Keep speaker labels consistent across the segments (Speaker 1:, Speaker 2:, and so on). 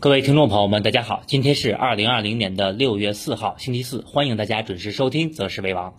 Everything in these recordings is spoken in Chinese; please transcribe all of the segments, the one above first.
Speaker 1: 各位听众朋友们，大家好，今天是二零二零年的六月四号，星期四，欢迎大家准时收听《择时为王》。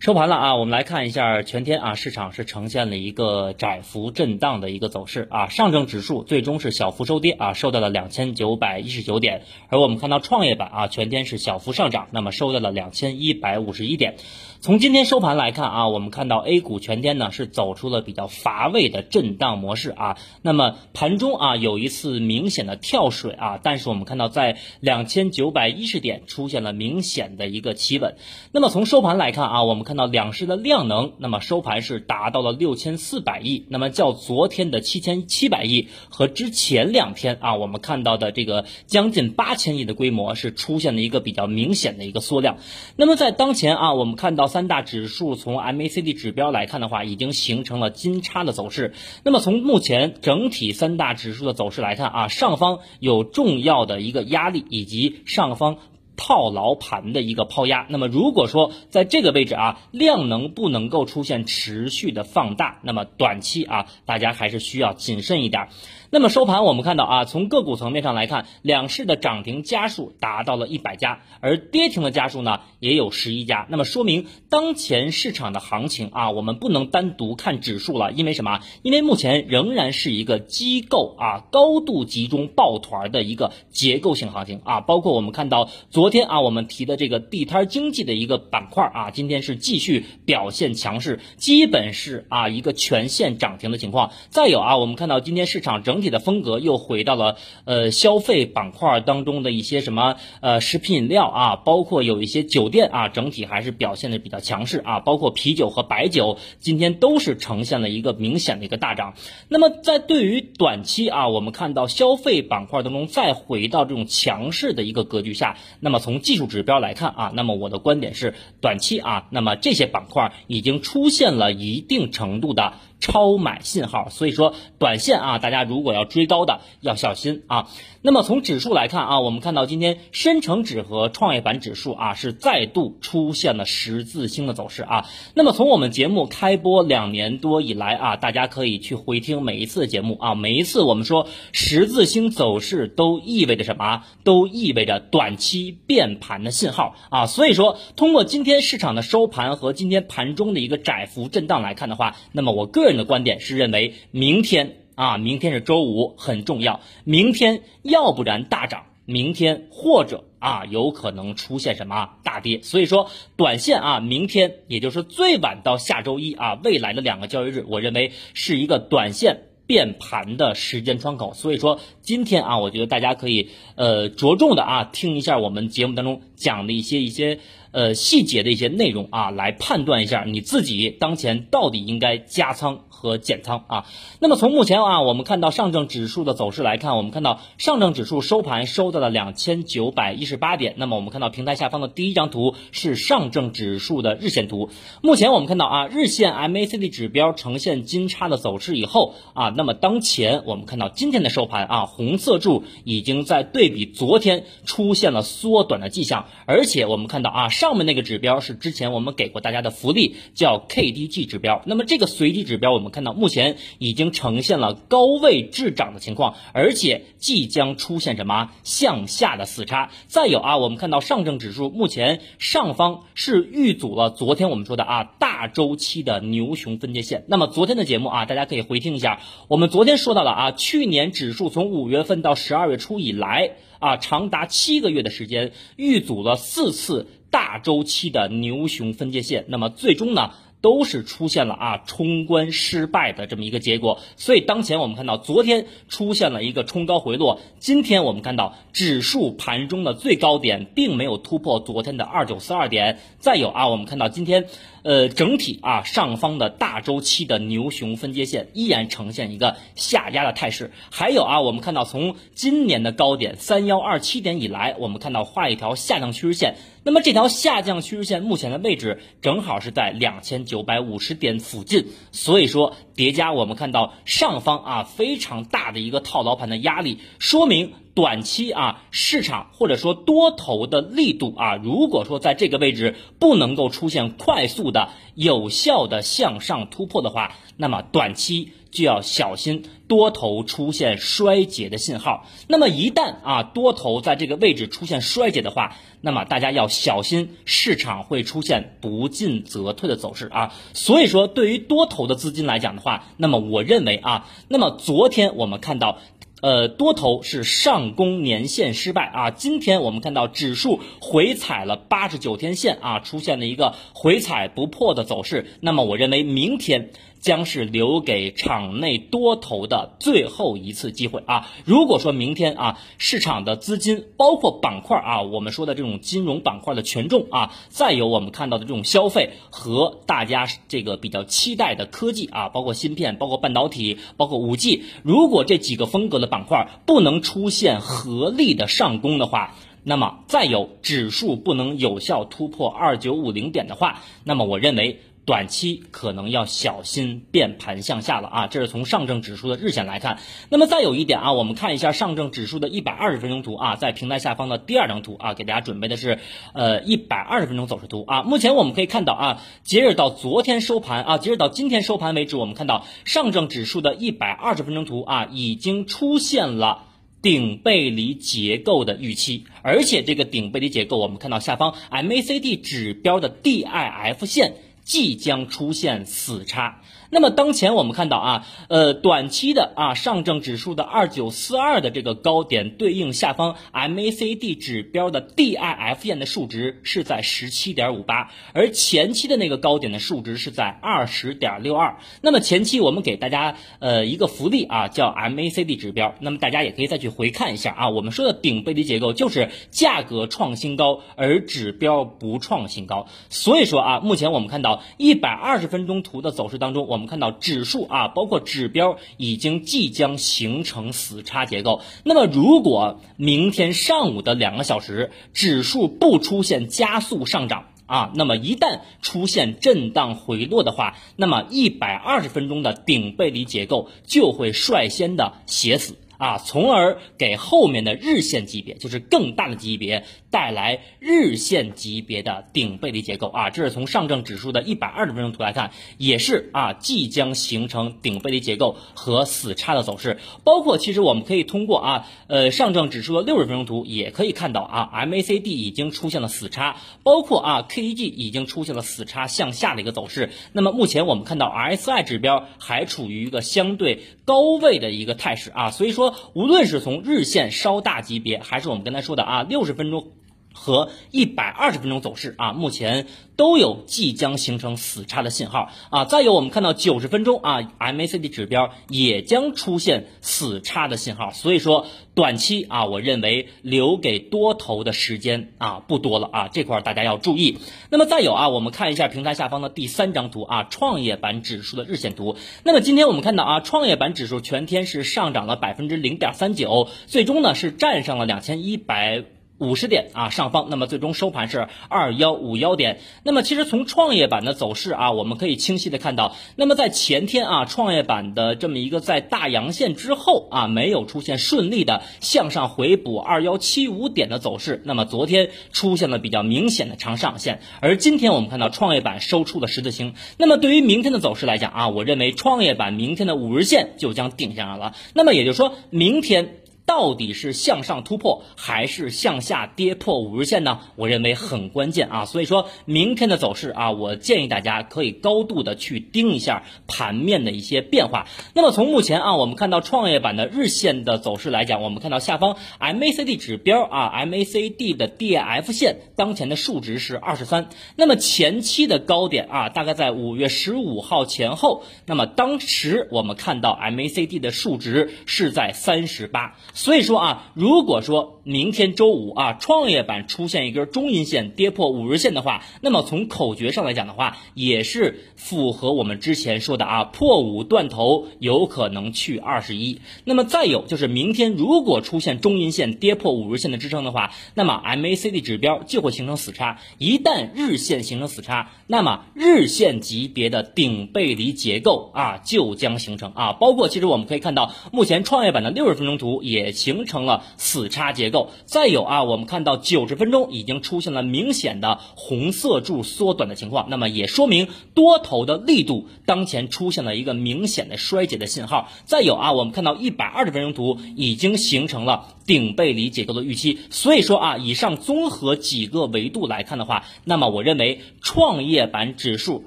Speaker 1: 收盘了啊，我们来看一下全天啊，市场是呈现了一个窄幅震荡的一个走势啊。上证指数最终是小幅收跌啊，收到了两千九百一十九点，而我们看到创业板啊，全天是小幅上涨，那么收到了两千一百五十一点。从今天收盘来看啊，我们看到 A 股全天呢是走出了比较乏味的震荡模式啊。那么盘中啊有一次明显的跳水啊，但是我们看到在两千九百一十点出现了明显的一个企稳。那么从收盘来看啊，我们看到两市的量能，那么收盘是达到了六千四百亿，那么较昨天的七千七百亿和之前两天啊，我们看到的这个将近八千亿的规模是出现了一个比较明显的一个缩量。那么在当前啊，我们看到三大指数从 MACD 指标来看的话，已经形成了金叉的走势。那么从目前整体三大指数的走势来看啊，上方有重要的一个压力，以及上方。套牢盘的一个抛压，那么如果说在这个位置啊，量能不能够出现持续的放大，那么短期啊，大家还是需要谨慎一点。那么收盘我们看到啊，从个股层面上来看，两市的涨停家数达到了一百家，而跌停的家数呢也有十一家。那么说明当前市场的行情啊，我们不能单独看指数了，因为什么？因为目前仍然是一个机构啊高度集中抱团的一个结构性行情啊。包括我们看到昨天啊，我们提的这个地摊经济的一个板块啊，今天是继续表现强势，基本是啊一个全线涨停的情况。再有啊，我们看到今天市场整。体的风格又回到了呃消费板块当中的一些什么呃食品饮料啊，包括有一些酒店啊，整体还是表现的比较强势啊，包括啤酒和白酒今天都是呈现了一个明显的一个大涨。那么在对于短期啊，我们看到消费板块当中再回到这种强势的一个格局下，那么从技术指标来看啊，那么我的观点是短期啊，那么这些板块已经出现了一定程度的。超买信号，所以说短线啊，大家如果要追高的要小心啊。那么从指数来看啊，我们看到今天深成指和创业板指数啊是再度出现了十字星的走势啊。那么从我们节目开播两年多以来啊，大家可以去回听每一次的节目啊，每一次我们说十字星走势都意味着什么？都意味着短期变盘的信号啊。所以说，通过今天市场的收盘和今天盘中的一个窄幅震荡来看的话，那么我个人的观点是认为明天。啊，明天是周五，很重要。明天要不然大涨，明天或者啊有可能出现什么大跌。所以说，短线啊，明天也就是最晚到下周一啊，未来的两个交易日，我认为是一个短线变盘的时间窗口。所以说，今天啊，我觉得大家可以呃着重的啊听一下我们节目当中讲的一些一些呃细节的一些内容啊，来判断一下你自己当前到底应该加仓。和减仓啊，那么从目前啊，我们看到上证指数的走势来看，我们看到上证指数收盘收到了两千九百一十八点。那么我们看到平台下方的第一张图是上证指数的日线图。目前我们看到啊，日线 MACD 指标呈现金叉的走势以后啊，那么当前我们看到今天的收盘啊，红色柱已经在对比昨天出现了缩短的迹象，而且我们看到啊，上面那个指标是之前我们给过大家的福利，叫 KDJ 指标。那么这个随机指标我们。看到目前已经呈现了高位滞涨的情况，而且即将出现什么向下的死叉。再有啊，我们看到上证指数目前上方是遇阻了昨天我们说的啊大周期的牛熊分界线。那么昨天的节目啊，大家可以回听一下，我们昨天说到了啊，去年指数从五月份到十二月初以来啊，长达七个月的时间遇阻了四次大周期的牛熊分界线。那么最终呢？都是出现了啊冲关失败的这么一个结果，所以当前我们看到昨天出现了一个冲高回落，今天我们看到指数盘中的最高点并没有突破昨天的二九四二点，再有啊，我们看到今天。呃，整体啊，上方的大周期的牛熊分界线依然呈现一个下压的态势。还有啊，我们看到从今年的高点三幺二七点以来，我们看到画一条下降趋势线。那么这条下降趋势线目前的位置正好是在两千九百五十点附近。所以说叠加我们看到上方啊非常大的一个套牢盘的压力，说明。短期啊，市场或者说多头的力度啊，如果说在这个位置不能够出现快速的、有效的向上突破的话，那么短期就要小心多头出现衰竭的信号。那么一旦啊多头在这个位置出现衰竭的话，那么大家要小心市场会出现不进则退的走势啊。所以说，对于多头的资金来讲的话，那么我认为啊，那么昨天我们看到。呃，多头是上攻年线失败啊，今天我们看到指数回踩了八十九天线啊，出现了一个回踩不破的走势，那么我认为明天。将是留给场内多头的最后一次机会啊！如果说明天啊，市场的资金包括板块啊，我们说的这种金融板块的权重啊，再有我们看到的这种消费和大家这个比较期待的科技啊，包括芯片、包括半导体、包括五 G，如果这几个风格的板块不能出现合力的上攻的话，那么再有指数不能有效突破二九五零点的话，那么我认为。短期可能要小心变盘向下了啊，这是从上证指数的日线来看。那么再有一点啊，我们看一下上证指数的一百二十分钟图啊，在平台下方的第二张图啊，给大家准备的是呃一百二十分钟走势图啊。目前我们可以看到啊，截止到昨天收盘啊，截止到今天收盘为止，我们看到上证指数的一百二十分钟图啊，已经出现了顶背离结构的预期，而且这个顶背离结构，我们看到下方 MACD 指标的 DIF 线。即将出现死叉。那么当前我们看到啊，呃，短期的啊上证指数的二九四二的这个高点对应下方 MACD 指标的 DIF 线的数值是在十七点五八，而前期的那个高点的数值是在二十点六二。那么前期我们给大家呃一个福利啊，叫 MACD 指标。那么大家也可以再去回看一下啊，我们说的顶背离结构就是价格创新高，而指标不创新高。所以说啊，目前我们看到一百二十分钟图的走势当中，我我们看到指数啊，包括指标已经即将形成死叉结构。那么，如果明天上午的两个小时指数不出现加速上涨啊，那么一旦出现震荡回落的话，那么一百二十分钟的顶背离结构就会率先的写死。啊，从而给后面的日线级别，就是更大的级别带来日线级别的顶背离结构啊。这是从上证指数的一百二十分钟图来看，也是啊，即将形成顶背离结构和死叉的走势。包括其实我们可以通过啊，呃，上证指数的六十分钟图也可以看到啊，MACD 已经出现了死叉，包括啊，KDJ 已经出现了死叉向下的一个走势。那么目前我们看到 RSI 指标还处于一个相对高位的一个态势啊，所以说。无论是从日线稍大级别，还是我们刚才说的啊六十分钟和一百二十分钟走势啊，目前都有即将形成死叉的信号啊。再有我们看到九十分钟啊，MACD 指标也将出现死叉的信号，所以说。短期啊，我认为留给多头的时间啊不多了啊，这块大家要注意。那么再有啊，我们看一下平台下方的第三张图啊，创业板指数的日线图。那么今天我们看到啊，创业板指数全天是上涨了百分之零点三九，最终呢是站上了两千一百。五十点啊上方，那么最终收盘是二幺五幺点。那么其实从创业板的走势啊，我们可以清晰的看到，那么在前天啊，创业板的这么一个在大阳线之后啊，没有出现顺利的向上回补二幺七五点的走势。那么昨天出现了比较明显的长上线，而今天我们看到创业板收出了十字星。那么对于明天的走势来讲啊，我认为创业板明天的五日线就将定下来了。那么也就是说明天。到底是向上突破还是向下跌破五日线呢？我认为很关键啊，所以说明天的走势啊，我建议大家可以高度的去盯一下盘面的一些变化。那么从目前啊，我们看到创业板的日线的走势来讲，我们看到下方 MACD 指标啊，MACD 的 DF 线当前的数值是二十三，那么前期的高点啊，大概在五月十五号前后，那么当时我们看到 MACD 的数值是在三十八。所以说啊，如果说明天周五啊，创业板出现一根中阴线跌破五日线的话，那么从口诀上来讲的话，也是符合我们之前说的啊，破五断头有可能去二十一。那么再有就是明天如果出现中阴线跌破五日线的支撑的话，那么 MACD 指标就会形成死叉。一旦日线形成死叉，那么日线级别的顶背离结构啊就将形成啊。包括其实我们可以看到，目前创业板的六十分钟图也。也形成了死叉结构。再有啊，我们看到九十分钟已经出现了明显的红色柱缩短的情况，那么也说明多头的力度当前出现了一个明显的衰竭的信号。再有啊，我们看到一百二十分钟图已经形成了顶背离结构的预期。所以说啊，以上综合几个维度来看的话，那么我认为创业板指数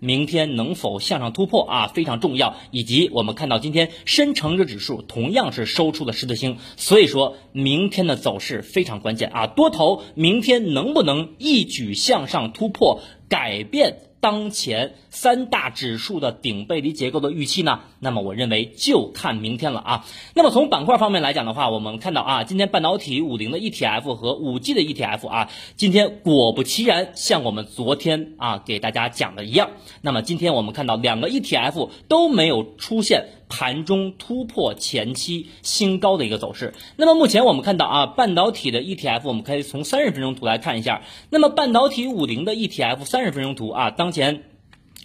Speaker 1: 明天能否向上突破啊非常重要，以及我们看到今天深成指指数同样是收出了十字星，所以说明天的走势非常关键啊，多头明天能不能一举向上突破，改变？当前三大指数的顶背离结构的预期呢？那么我认为就看明天了啊。那么从板块方面来讲的话，我们看到啊，今天半导体五零的 ETF 和五 G 的 ETF 啊，今天果不其然像我们昨天啊给大家讲的一样，那么今天我们看到两个 ETF 都没有出现。盘中突破前期新高的一个走势。那么目前我们看到啊，半导体的 ETF，我们可以从三十分钟图来看一下。那么半导体五零的 ETF 三十分钟图啊，当前。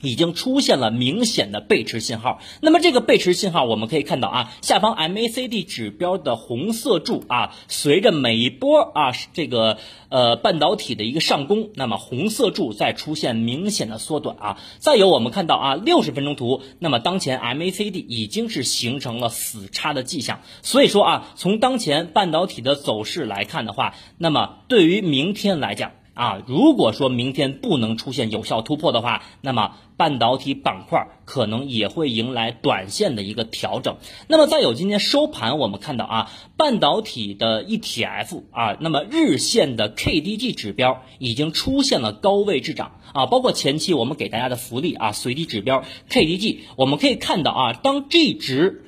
Speaker 1: 已经出现了明显的背驰信号。那么这个背驰信号，我们可以看到啊，下方 MACD 指标的红色柱啊，随着每一波啊这个呃半导体的一个上攻，那么红色柱在出现明显的缩短啊。再有我们看到啊，六十分钟图，那么当前 MACD 已经是形成了死叉的迹象。所以说啊，从当前半导体的走势来看的话，那么对于明天来讲。啊，如果说明天不能出现有效突破的话，那么半导体板块可能也会迎来短线的一个调整。那么再有今天收盘，我们看到啊，半导体的 ETF 啊，那么日线的 KDJ 指标已经出现了高位滞涨啊，包括前期我们给大家的福利啊，随机指标 KDJ，我们可以看到啊，当 G 值。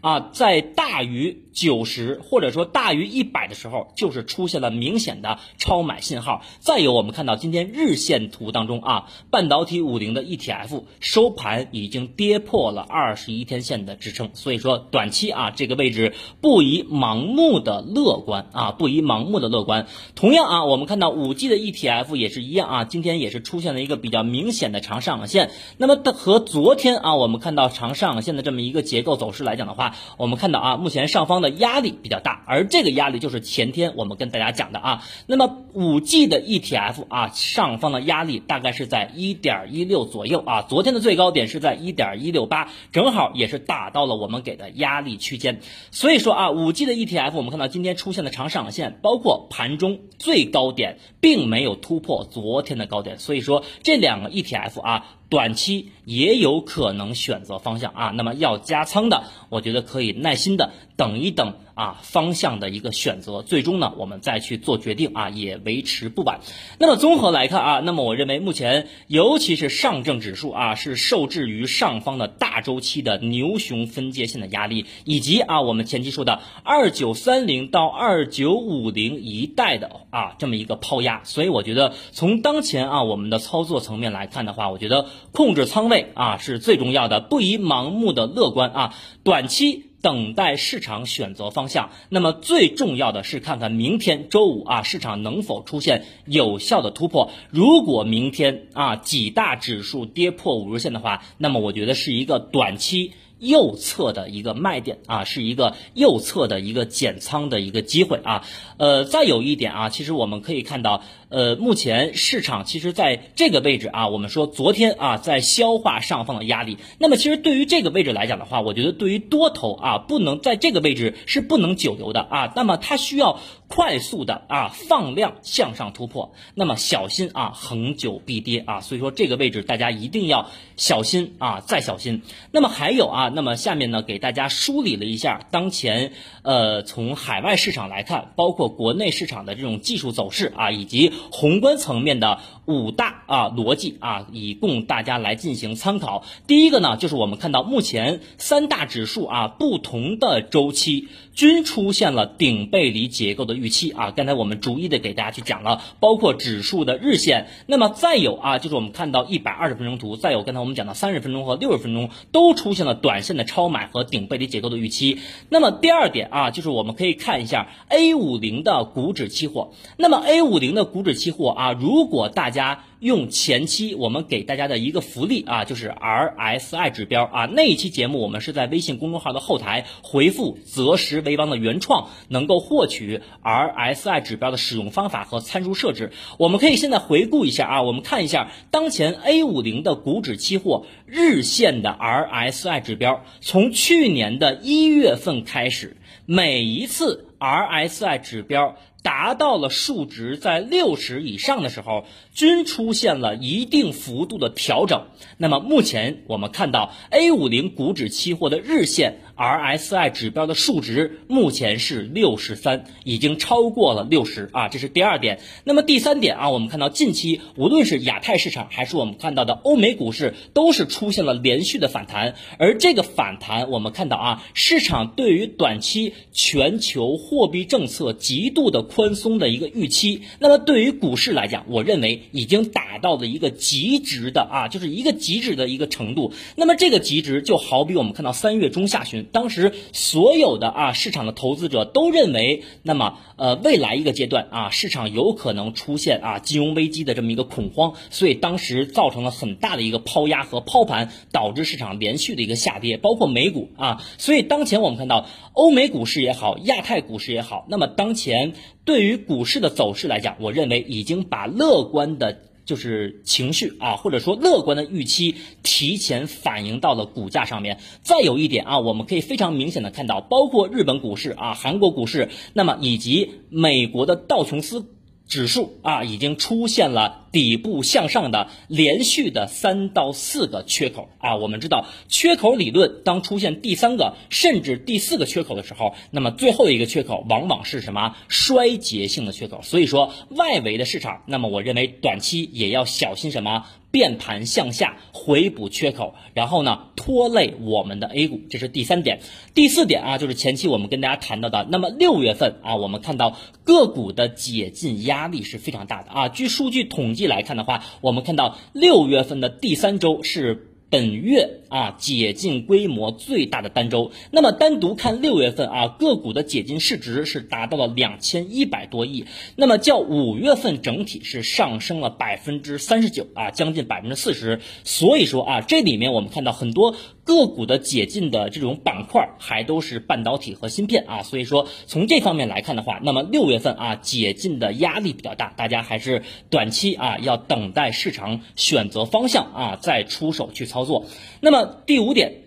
Speaker 1: 啊，在大于九十或者说大于一百的时候，就是出现了明显的超买信号。再有，我们看到今天日线图当中啊，半导体五零的 ETF 收盘已经跌破了二十一天线的支撑，所以说短期啊这个位置不宜盲目的乐观啊，不宜盲目的乐观。同样啊，我们看到五 G 的 ETF 也是一样啊，今天也是出现了一个比较明显的长上影线。那么和昨天啊，我们看到长上影线的这么一个结构走势来讲的话，我们看到啊，目前上方的压力比较大，而这个压力就是前天我们跟大家讲的啊。那么五 G 的 ETF 啊，上方的压力大概是在一点一六左右啊。昨天的最高点是在一点一六八，正好也是打到了我们给的压力区间。所以说啊，五 G 的 ETF 我们看到今天出现的长上影线，包括盘中最高点并没有突破昨天的高点，所以说这两个 ETF 啊。短期也有可能选择方向啊，那么要加仓的，我觉得可以耐心的等一等啊，方向的一个选择，最终呢，我们再去做决定啊，也维持不晚。那么综合来看啊，那么我认为目前尤其是上证指数啊，是受制于上方的大周期的牛熊分界线的压力，以及啊我们前期说的二九三零到二九五零一带的啊这么一个抛压，所以我觉得从当前啊我们的操作层面来看的话，我觉得。控制仓位啊是最重要的，不宜盲目的乐观啊，短期等待市场选择方向。那么最重要的是看看明天周五啊市场能否出现有效的突破。如果明天啊几大指数跌破五日线的话，那么我觉得是一个短期。右侧的一个卖点啊，是一个右侧的一个减仓的一个机会啊。呃，再有一点啊，其实我们可以看到，呃，目前市场其实在这个位置啊，我们说昨天啊在消化上方的压力。那么其实对于这个位置来讲的话，我觉得对于多头啊，不能在这个位置是不能久留的啊。那么它需要快速的啊放量向上突破，那么小心啊恒久必跌啊。所以说这个位置大家一定要小心啊，再小心。那么还有啊。那么下面呢，给大家梳理了一下当前呃从海外市场来看，包括国内市场的这种技术走势啊，以及宏观层面的五大啊逻辑啊，以供大家来进行参考。第一个呢，就是我们看到目前三大指数啊不同的周期均出现了顶背离结构的预期啊。刚才我们逐一的给大家去讲了，包括指数的日线，那么再有啊，就是我们看到一百二十分钟图，再有刚才我们讲的三十分钟和六十分钟都出现了短。现在超买和顶背离结构的预期。那么第二点啊，就是我们可以看一下 A 五零的股指期货。那么 A 五零的股指期货啊，如果大家用前期我们给大家的一个福利啊，就是 RSI 指标啊。那一期节目我们是在微信公众号的后台回复“择时为王”的原创，能够获取 RSI 指标的使用方法和参数设置。我们可以现在回顾一下啊，我们看一下当前 A 五零的股指期货日线的 RSI 指标，从去年的一月份开始，每一次 RSI 指标。达到了数值在六十以上的时候，均出现了一定幅度的调整。那么目前我们看到 A 五零股指期货的日线 RSI 指标的数值目前是六十三，已经超过了六十啊，这是第二点。那么第三点啊，我们看到近期无论是亚太市场还是我们看到的欧美股市，都是出现了连续的反弹。而这个反弹，我们看到啊，市场对于短期全球货币政策极度的。宽松的一个预期，那么对于股市来讲，我认为已经达到了一个极值的啊，就是一个极值的一个程度。那么这个极值就好比我们看到三月中下旬，当时所有的啊市场的投资者都认为，那么呃未来一个阶段啊市场有可能出现啊金融危机的这么一个恐慌，所以当时造成了很大的一个抛压和抛盘，导致市场连续的一个下跌，包括美股啊。所以当前我们看到欧美股市也好，亚太股市也好，那么当前。对于股市的走势来讲，我认为已经把乐观的，就是情绪啊，或者说乐观的预期提前反映到了股价上面。再有一点啊，我们可以非常明显的看到，包括日本股市啊、韩国股市，那么以及美国的道琼斯指数啊，已经出现了。底部向上的连续的三到四个缺口啊，我们知道缺口理论当出现第三个甚至第四个缺口的时候，那么最后一个缺口往往是什么衰竭性的缺口。所以说外围的市场，那么我认为短期也要小心什么变盘向下回补缺口，然后呢拖累我们的 A 股，这是第三点。第四点啊，就是前期我们跟大家谈到的，那么六月份啊，我们看到个股的解禁压力是非常大的啊，据数据统计。来看的话，我们看到六月份的第三周是。本月啊，解禁规模最大的单周。那么单独看六月份啊，个股的解禁市值是达到了两千一百多亿。那么较五月份整体是上升了百分之三十九啊，将近百分之四十。所以说啊，这里面我们看到很多个股的解禁的这种板块还都是半导体和芯片啊。所以说从这方面来看的话，那么六月份啊，解禁的压力比较大，大家还是短期啊要等待市场选择方向啊，再出手去操。作，那么第五点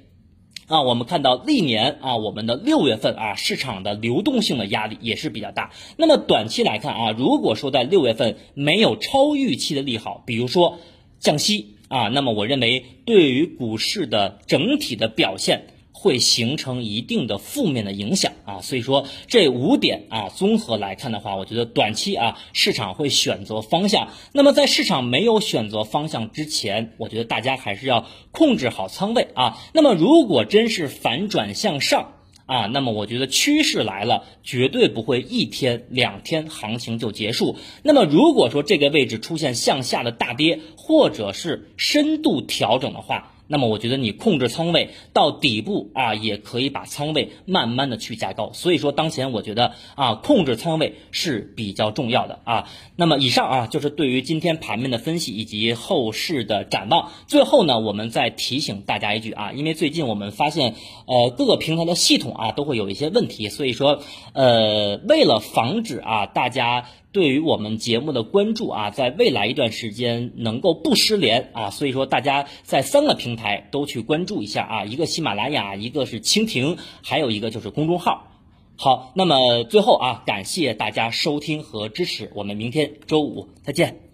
Speaker 1: 啊，我们看到历年啊，我们的六月份啊，市场的流动性的压力也是比较大。那么短期来看啊，如果说在六月份没有超预期的利好，比如说降息啊，那么我认为对于股市的整体的表现。会形成一定的负面的影响啊，所以说这五点啊，综合来看的话，我觉得短期啊，市场会选择方向。那么在市场没有选择方向之前，我觉得大家还是要控制好仓位啊。那么如果真是反转向上啊，那么我觉得趋势来了，绝对不会一天两天行情就结束。那么如果说这个位置出现向下的大跌，或者是深度调整的话，那么我觉得你控制仓位到底部啊，也可以把仓位慢慢的去加高。所以说当前我觉得啊，控制仓位是比较重要的啊。那么以上啊，就是对于今天盘面的分析以及后市的展望。最后呢，我们再提醒大家一句啊，因为最近我们发现呃各个平台的系统啊都会有一些问题，所以说呃为了防止啊大家。对于我们节目的关注啊，在未来一段时间能够不失联啊，所以说大家在三个平台都去关注一下啊，一个喜马拉雅，一个是蜻蜓，还有一个就是公众号。好，那么最后啊，感谢大家收听和支持，我们明天周五再见。